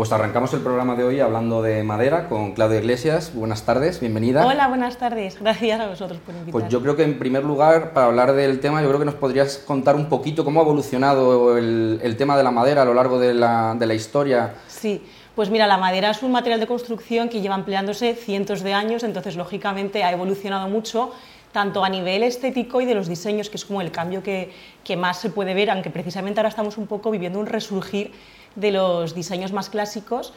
Pues arrancamos el programa de hoy hablando de madera con Claudia Iglesias. Buenas tardes, bienvenida. Hola, buenas tardes. Gracias a vosotros por invitarme. Pues yo creo que en primer lugar, para hablar del tema, yo creo que nos podrías contar un poquito cómo ha evolucionado el, tema de la madera a lo largo de la, de la historia. Sí, pues mira, la madera es un material de construcción que lleva empleándose cientos de años, entonces lógicamente ha evolucionado mucho tanto a nivel estético y de los diseños, que es como el cambio que, que, más se puede ver, aunque precisamente ahora estamos un poco viviendo un resurgir de los diseños más clásicos.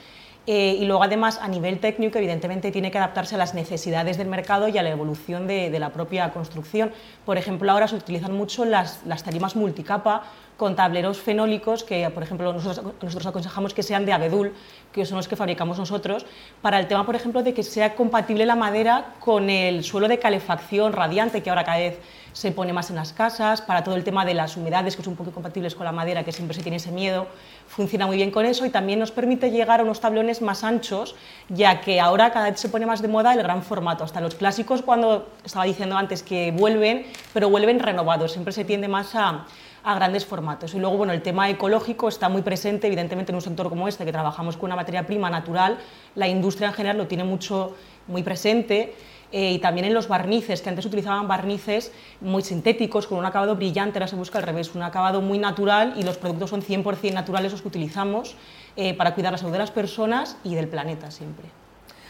Eh, y luego además a nivel técnico evidentemente tiene que adaptarse a las necesidades del mercado y a la evolución de, de la propia construcción. Por ejemplo, ahora se utilizan mucho las, las tarimas multicapa con tableros fenólicos que, por ejemplo, nosotros, aconsejamos que sean de abedul, que son los que fabricamos nosotros, para el tema, por ejemplo, de que sea compatible la madera con el suelo de calefacción radiante, que ahora cada vez se pone más en las casas, para todo el tema de las humedades, que son un poco compatibles con la madera, que siempre se tiene ese miedo, funciona muy bien con eso y también nos permite llegar a unos tablones más anchos, ya que ahora cada vez se pone más de moda el gran formato. Hasta los clásicos, cuando estaba diciendo antes que vuelven, pero vuelven renovados, siempre se tiende más a a grandes formatos. Y luego, bueno, el tema ecológico está muy presente, evidentemente, en un sector como este, que trabajamos con una materia prima natural, la industria en general lo tiene mucho, muy presente. Eh, y también en los barnices, que antes utilizaban barnices muy sintéticos, con un acabado brillante, ahora se busca al revés, un acabado muy natural y los productos son 100% naturales los que utilizamos eh, para cuidar la salud de las personas y del planeta siempre.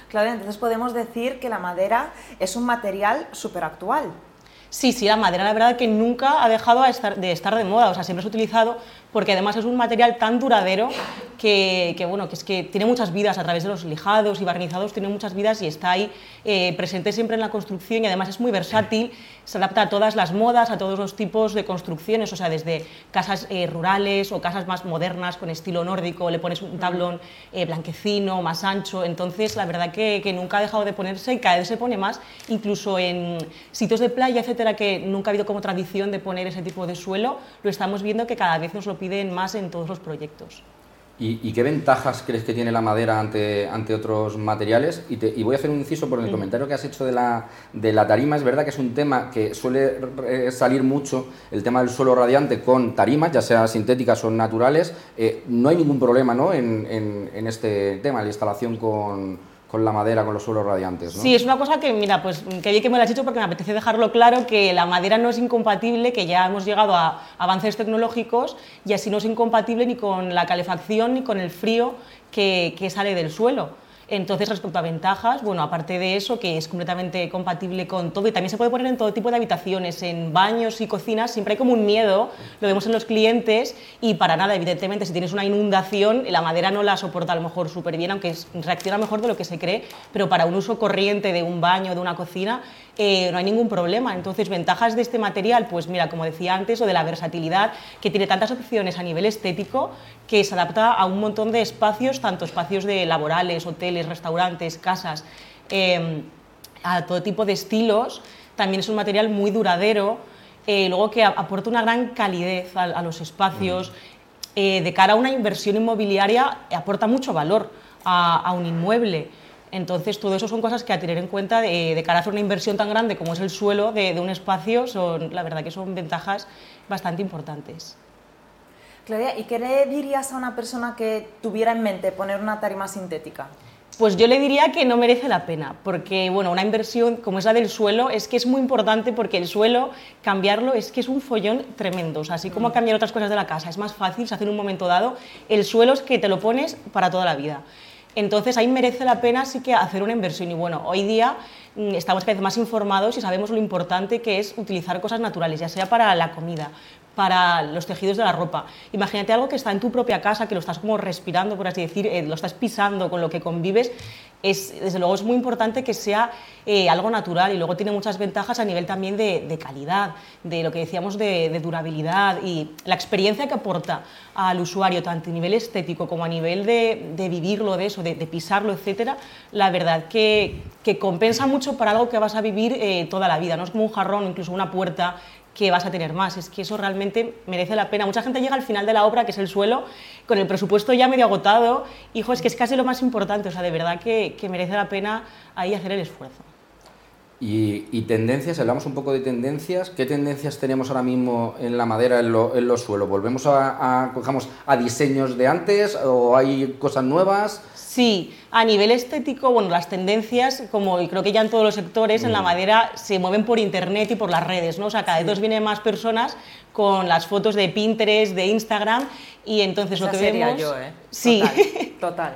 Claro, entonces podemos decir que la madera es un material súper actual. Sí, sí, la madera la verdad que nunca ha dejado de estar, de moda, o sea, siempre se ha utilizado porque además es un material tan duradero que, bueno, que es que tiene muchas vidas a través de los lijados y barnizados, tiene muchas vidas y está ahí eh, presente siempre en la construcción y además es muy versátil, se adapta a todas las modas, a todos los tipos de construcciones, o sea, desde casas eh, rurales o casas más modernas con estilo nórdico, le pones un tablón eh, blanquecino, más ancho, entonces la verdad que, que, nunca ha dejado de ponerse y cada vez se pone más, incluso en sitios de playa, etcétera, que nunca ha habido como tradición de poner ese tipo de suelo, lo estamos viendo que cada vez nos lo piden más en todos los proyectos. ¿Y, qué ventajas crees que tiene la madera ante, ante otros materiales? Y, voy a hacer un inciso por el comentario que has hecho de la, de la tarima. Es verdad que es un tema que suele salir mucho, el tema del suelo radiante con tarimas, ya sea sintéticas o naturales. Eh, no hay ningún problema ¿no? en, en, en este tema, la instalación con, con la madera, con los suelos radiantes. ¿no? Sí, es una cosa que, mira, pues que bien que me lo has dicho porque me apetece dejarlo claro, que la madera no es incompatible, que ya hemos llegado a avances tecnológicos y así no es incompatible ni con la calefacción ni con el frío que, que sale del suelo. Entonces, respecto a ventajas, bueno, aparte de eso, que es completamente compatible con todo y también se puede poner en todo tipo de habitaciones, en baños y cocinas, siempre hay como un miedo, lo vemos en los clientes y para nada, evidentemente, si tienes una inundación, la madera no la soporta a lo mejor súper bien, aunque reacciona mejor de lo que se cree, pero para un uso corriente de un baño, de una cocina, eh, no hay ningún problema. Entonces, ventajas de este material, pues mira, como decía antes, o de la versatilidad, que tiene tantas opciones a nivel estético, que se adapta a un montón de espacios, tanto espacios de laborales, hoteles, restaurantes, casas, em, a todo tipo de estilos. También es un material muy duradero, eh, luego que aporta una gran calidez a, los espacios. Eh, de cara a una inversión inmobiliaria, aporta mucho valor a un inmueble. Entonces, todo eso son cosas que a tener en cuenta de, cara a hacer una inversión tan grande como es el suelo de, un espacio, son, la verdad que son ventajas bastante importantes. Claudia, ¿y qué le dirías a una persona que tuviera en mente poner una tarima sintética? Pues yo le diría que no merece la pena, porque bueno, una inversión como esa del suelo es que es muy importante porque el suelo, cambiarlo es que es un follón tremendo. O sea, así como mm. cambiar otras cosas de la casa es más fácil, se hace en un momento dado, el suelo es que te lo pones para toda la vida. Entonces ahí merece la pena sí que hacer una inversión y bueno, hoy día mm, estamos cada vez más informados y sabemos lo importante que es utilizar cosas naturales, ya sea para la comida, para los tejidos de la ropa. Imagínate algo que está en tu propia casa, que lo estás como respirando, por así decir, eh, lo estás pisando, con lo que convives es, desde luego es muy importante que sea eh, algo natural y luego tiene muchas ventajas a nivel también de, calidad, de lo que decíamos de, durabilidad y la experiencia que aporta al usuario, tanto a nivel estético como a nivel de, vivirlo, de eso, de, pisarlo, etcétera, la verdad que, que, compensa mucho para algo que vas a vivir eh, toda la vida. No es como un jarrón, incluso una puerta que vas a tener más. Es que eso realmente merece la pena. Mucha gente llega al final de la obra, que es el suelo, con el presupuesto ya medio agotado. Hijo, es que es casi lo más importante. O sea, de verdad que, merece la pena ahí hacer el esfuerzo. Y, tendencias, hablamos un poco de tendencias. ¿Qué tendencias tenemos ahora mismo en la madera, en, los suelos? ¿Volvemos a, a, a diseños de antes o hay cosas nuevas? Sí, a nivel estético, bueno, las tendencias, como creo que ya en todos los sectores, en la mm. madera se mueven por internet y por las redes, ¿no? O sea, cada vez vienen más personas con las fotos de Pinterest, de Instagram, y entonces lo que vemos... yo, ¿eh? Sí. Total.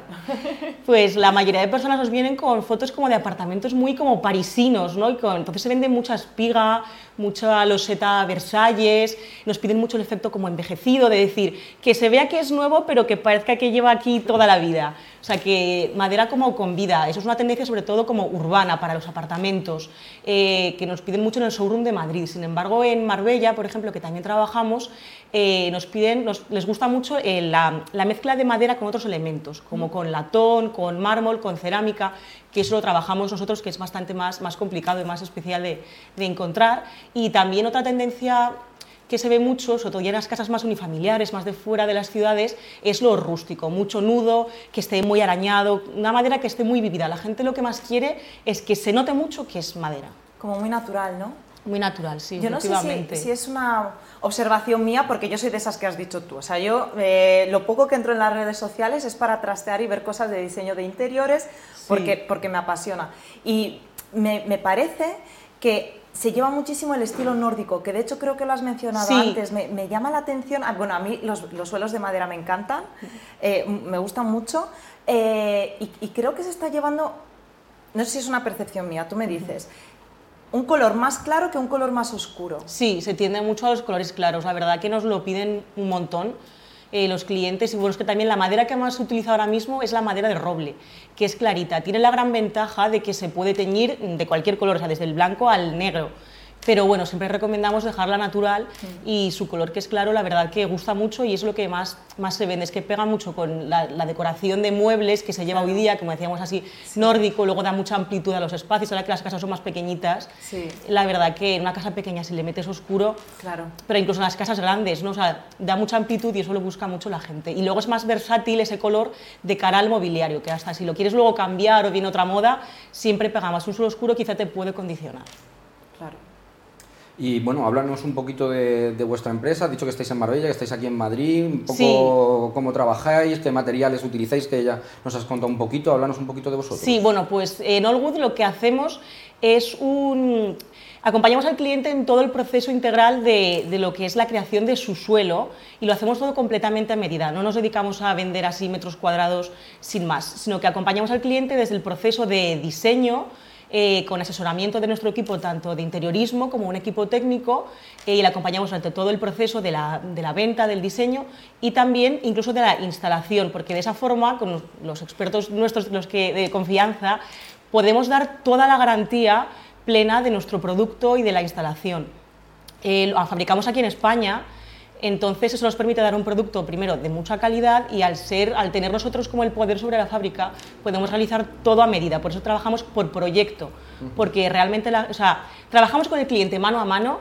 pues la mayoría de personas nos vienen con fotos como de apartamentos muy como parisinos, ¿no? Y con, entonces se vende mucha espiga, mucha loseta Versalles, nos piden mucho el efecto como envejecido, de decir, que se vea que es nuevo, pero que parezca que lleva aquí toda la vida. O sea, que madera como con vida, eso es una tendencia sobre todo como urbana para los apartamentos, eh, que nos piden mucho en el showroom de Madrid. Sin embargo, en Marbella, por ejemplo, que también trabajamos, eh, nos piden, les gusta mucho eh, la, mezcla de madera con otros elementos, como con latón, con mármol, con cerámica, que eso lo trabajamos nosotros, que es bastante más, más complicado y más especial de, de encontrar. Y también otra tendencia que se ve mucho, sobre todo ya en las casas más unifamiliares, más de fuera de las ciudades, es lo rústico, mucho nudo, que esté muy arañado, una madera que esté muy vivida. La gente lo que más quiere es que se note mucho que es madera. Como muy natural, ¿no? Muy natural, sí. Yo no sé si, es una observación mía, porque yo soy de esas que has dicho tú. O sea, yo eh, lo poco que entro en las redes sociales es para trastear y ver cosas de diseño de interiores, porque, porque me apasiona. Y me, me parece que se lleva muchísimo el estilo nórdico, que de hecho creo que lo has mencionado antes. Me, llama la atención, ah, bueno, a mí los, suelos de madera me encantan, eh, me gustan mucho, eh, y, creo que se está llevando, no sé si es una percepción mía, tú me dices, un color más claro que un color más oscuro. Sí, se tiende mucho a los colores claros, la verdad que nos lo piden un montón. Eh, los clientes y bueno, es que también la madera que más se utiliza ahora mismo es la madera de roble, que es clarita. Tiene la gran ventaja de que se puede teñir de cualquier color, o sea, desde el blanco al negro pero bueno, siempre recomendamos dejarla natural y su color que es claro, la verdad que gusta mucho y es lo que más, más se vende, es que pega mucho con la, decoración de muebles que se lleva hoy día, como decíamos así, nórdico, luego da mucha amplitud a los espacios, ahora que las casas son más pequeñitas, la verdad que en una casa pequeña si le metes oscuro, claro. pero incluso en las casas grandes, ¿no? o sea, da mucha amplitud y eso lo busca mucho la gente. Y luego es más versátil ese color de cara al mobiliario, que hasta si lo quieres luego cambiar o viene otra moda, siempre pega más. Un suelo oscuro quizá te puede condicionar. Y bueno, háblanos un poquito de, vuestra empresa. Has dicho que estáis en Marbella, que estáis aquí en Madrid, un poco cómo trabajáis, qué materiales utilizáis, que ya nos has contado un poquito. Háblanos un poquito de vosotros. Sí, bueno, pues en Allwood lo que hacemos es un... Acompañamos al cliente en todo el proceso integral de, de, lo que es la creación de su suelo y lo hacemos todo completamente a medida. No nos dedicamos a vender así metros cuadrados sin más, sino que acompañamos al cliente desde el proceso de diseño, eh, con asesoramiento de nuestro equipo, tanto de interiorismo como un equipo técnico, eh, y le acompañamos durante todo el proceso de la, de la, venta, del diseño y también incluso de la instalación, porque de esa forma, con los expertos nuestros los que, de confianza, podemos dar toda la garantía plena de nuestro producto y de la instalación. Eh, fabricamos aquí en España, entonces eso nos permite dar un producto primero de mucha calidad y al ser, al tener nosotros como el poder sobre la fábrica, podemos realizar todo a medida. Por eso trabajamos por proyecto, porque realmente, o sea, trabajamos con el cliente mano a mano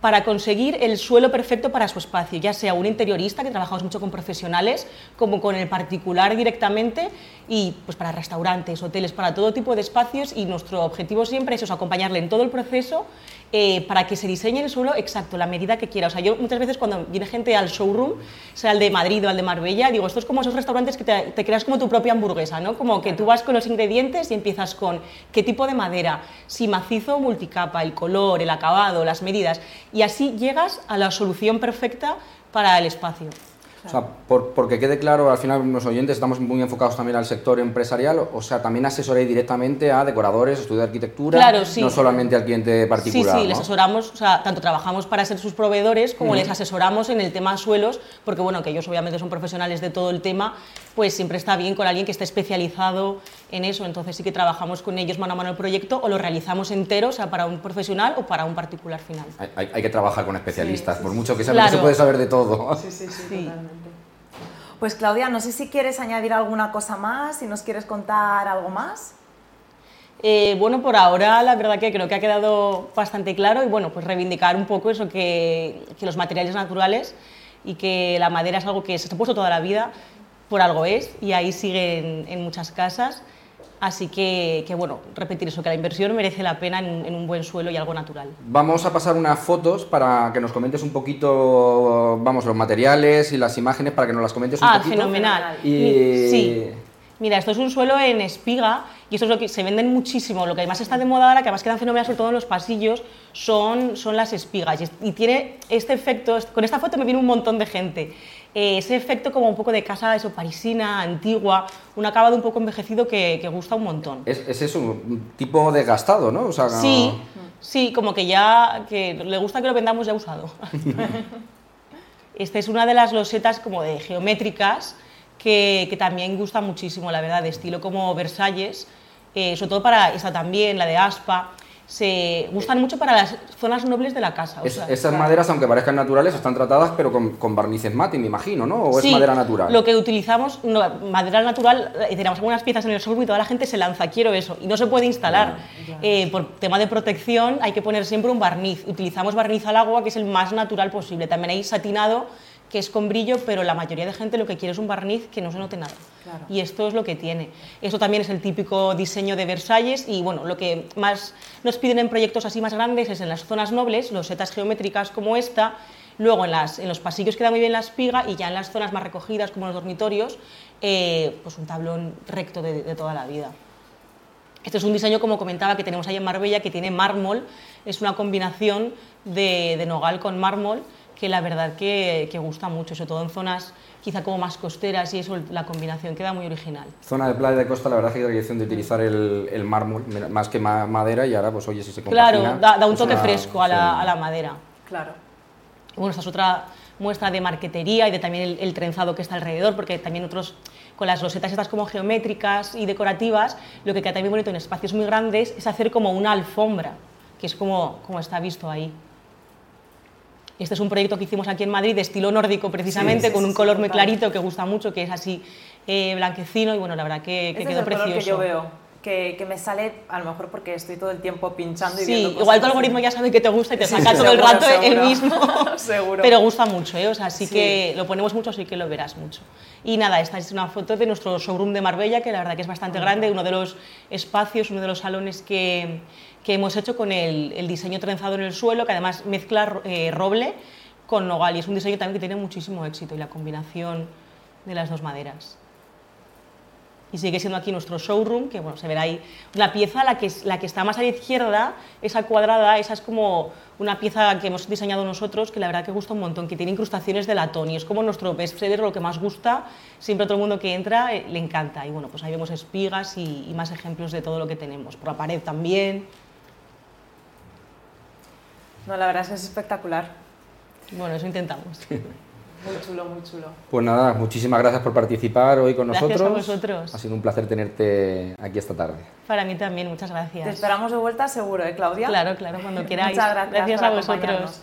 para conseguir el suelo perfecto para su espacio, ya sea un interiorista, que trabajamos mucho con profesionales, como con el particular directamente, y pues para restaurantes, hoteles, para todo tipo de espacios, y nuestro objetivo siempre es acompañarle en todo el proceso eh, para que se diseñe el suelo exacto, la medida que quiera. O sea, yo muchas veces cuando viene gente al showroom, sea el de Madrid o al de Marbella, digo, esto es como esos restaurantes que te, creas como tu propia hamburguesa, ¿no? Como que tú vas con los ingredientes y empiezas con qué tipo de madera, si macizo o multicapa, el color, el acabado, las medidas, y así llegas a la solución perfecta para el espacio. O sea, por, porque quede claro, al final los oyentes estamos muy enfocados también al sector empresarial, o sea, también asesoréis directamente a decoradores, estudios de arquitectura, no solamente al cliente particular. Sí, sí, les asesoramos, o sea, tanto trabajamos para ser sus proveedores como les asesoramos en el tema suelos, porque bueno, que ellos obviamente son profesionales de todo el tema, pues siempre está bien con alguien que esté especializado en eso, entonces sí que trabajamos con ellos mano a mano el proyecto o lo realizamos entero, o sea, para un profesional o para un particular final. Hay, hay que trabajar con especialistas, por mucho que sea, no se puede saber de todo. Sí, sí, sí, totalmente. Pues Claudia, no sé si quieres añadir alguna cosa más, si nos quieres contar algo más. Eh, bueno, por ahora la verdad que creo que ha quedado bastante claro y bueno, pues reivindicar un poco eso que, los materiales naturales y que la madera es algo que se ha puesto toda la vida, por algo es y ahí sigue en, muchas casas Así que, que, bueno, repetir eso, que la inversión merece la pena en, en, un buen suelo y algo natural. Vamos a pasar unas fotos para que nos comentes un poquito, vamos, los materiales y las imágenes para que nos las comentes un ah, poquito. fenomenal. Y... Sí. Mira, esto es un suelo en espiga y esto es lo que se venden muchísimo. Lo que además está de moda ahora, que además quedan fenomenales sobre todo en los pasillos, son, son las espigas. Y, tiene este efecto, con esta foto me viene un montón de gente. Eh, ese efecto como un poco de casa eso, parisina, antigua, un acabado un poco envejecido que, que gusta un montón. Es, es, eso, un tipo desgastado, ¿no? O sea, sí, sí, como que ya que le gusta que lo vendamos ya usado. Esta es una de las losetas como de geométricas que, que, también gusta muchísimo, la verdad, de estilo como Versalles, eh, sobre todo para esa también, la de Aspa, se gustan mucho para las zonas nobles de la casa. Es, sea, esas maderas, aunque parezcan naturales, están tratadas pero con, con barnices mate, me imagino, ¿no? ¿O sí, es madera natural? lo que utilizamos, no, madera natural, eh, tenemos algunas piezas en el showroom y toda la gente se lanza, quiero eso, y no se puede instalar. Eh, por tema de protección hay que poner siempre un barniz. Utilizamos barniz al agua, que es el más natural posible. También hay satinado, que es con brillo, pero la mayoría de gente lo que quiere es un barniz que no se note nada. Claro. Y esto es lo que tiene. Eso también es el típico diseño de Versalles y bueno, lo que más nos piden en proyectos así más grandes es en las zonas nobles, los setas geométricas como esta, luego en, las, en los pasillos queda muy bien la espiga y ya en las zonas más recogidas como los dormitorios, eh, pues un tablón recto de, de toda la vida. Este es un diseño, como comentaba, que tenemos ahí en Marbella, que tiene mármol, es una combinación de, de nogal con mármol, que la verdad que, que, gusta mucho, sobre todo en zonas quizá como más costeras y eso, la combinación queda muy original. Zona de playa de costa, la verdad que hay la dirección de utilizar el, el mármol más que ma madera y ahora pues oye si se compagina... Claro, da, da un toque una, fresco a la, sí. a la, madera. Claro. Bueno, esta es otra muestra de marquetería y de también el, el, trenzado que está alrededor, porque también otros, con las losetas estas como geométricas y decorativas, lo que queda también bonito en espacios muy grandes es hacer como una alfombra, que es como, como está visto ahí. Este es un proyecto que hicimos aquí en Madrid de estilo nórdico precisamente, sí, sí, con un color muy clarito que gusta mucho, que es así eh, blanquecino y bueno, la verdad que, que quedó es el precioso. Color que yo veo. Que, que, me sale, a lo mejor porque estoy todo el tiempo pinchando y sí, viendo cosas igual tu algoritmo ya sabe que te gusta y te saca todo el rato seguro, el mismo. seguro. Pero gusta mucho, ¿eh? O sea, sí, que lo ponemos mucho, sí que lo verás mucho. Y nada, esta es una foto de nuestro showroom de Marbella, que la verdad que es bastante grande, uno de los espacios, uno de los salones que, que hemos hecho con el, el, diseño trenzado en el suelo, que además mezcla eh, roble con nogal y es un diseño también que tiene muchísimo éxito y la combinación de las dos maderas. Y sigue siendo aquí nuestro showroom, que bueno, se verá ahí una pieza, la que, la que está más a la izquierda, esa cuadrada, esa es como una pieza que hemos diseñado nosotros, que la verdad que gusta un montón, que tiene incrustaciones de latón y es como nuestro best seller, lo que más gusta, siempre a todo el mundo que entra eh, le encanta. Y bueno, pues ahí vemos espigas y, y más ejemplos de todo lo que tenemos, por la pared también. No, la verdad es que es espectacular. Bueno, eso intentamos. Muy chulo, muy chulo. Pues nada, muchísimas gracias por participar hoy con gracias nosotros. Gracias a vosotros. Ha sido un placer tenerte aquí esta tarde. Para mí también, muchas gracias. Te esperamos de vuelta seguro, ¿eh, Claudia? Claro, claro, cuando queráis. Muchas gracias. Gracias a vosotros.